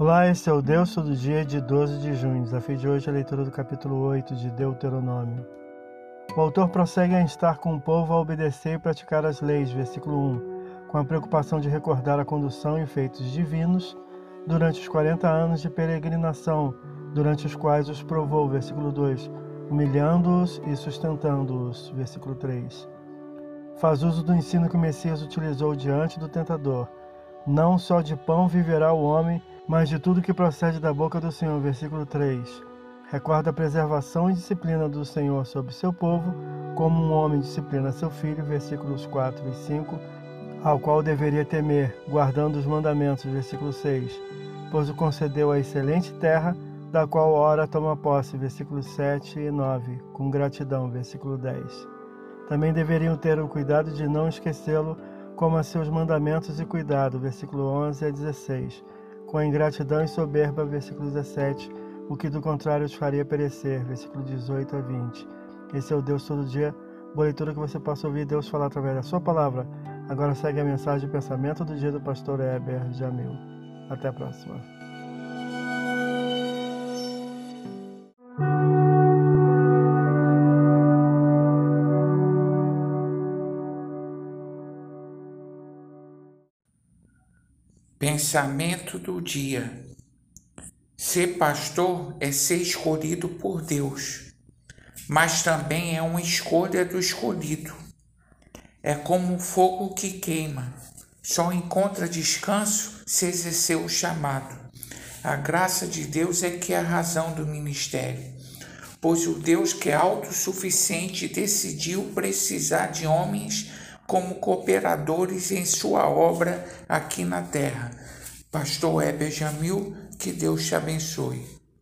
Olá, esse é o Deus Todo Dia de 12 de junho. Desafio de hoje é a leitura do capítulo 8 de Deuteronômio. O autor prossegue a instar com o povo a obedecer e praticar as leis, versículo 1, com a preocupação de recordar a condução e feitos divinos durante os 40 anos de peregrinação, durante os quais os provou, versículo 2, humilhando-os e sustentando-os, versículo 3. Faz uso do ensino que o Messias utilizou diante do tentador. Não só de pão viverá o homem, mas de tudo que procede da boca do Senhor. Versículo 3. Recorda a preservação e disciplina do Senhor sobre seu povo, como um homem disciplina seu filho. Versículos 4 e 5. Ao qual deveria temer, guardando os mandamentos. Versículo 6. Pois o concedeu a excelente terra, da qual ora toma posse. Versículos 7 e 9. Com gratidão. Versículo 10. Também deveriam ter o cuidado de não esquecê-lo, como a seus mandamentos e cuidado. Versículo 11 a 16 com a ingratidão e soberba, versículo 17, o que do contrário os faria perecer, versículo 18 a 20. Esse é o Deus todo dia, boa leitura que você possa ouvir Deus falar através da sua palavra. Agora segue a mensagem de pensamento do dia do pastor Heber Jamil. Até a próxima. Pensamento do dia. Ser pastor é ser escolhido por Deus, mas também é uma escolha do escolhido. É como um fogo que queima, só encontra descanso se exercer o chamado. A graça de Deus é que é a razão do ministério, pois o Deus que é autossuficiente decidiu precisar de homens como cooperadores em sua obra aqui na terra. Pastor Heber Jamil, que Deus te abençoe.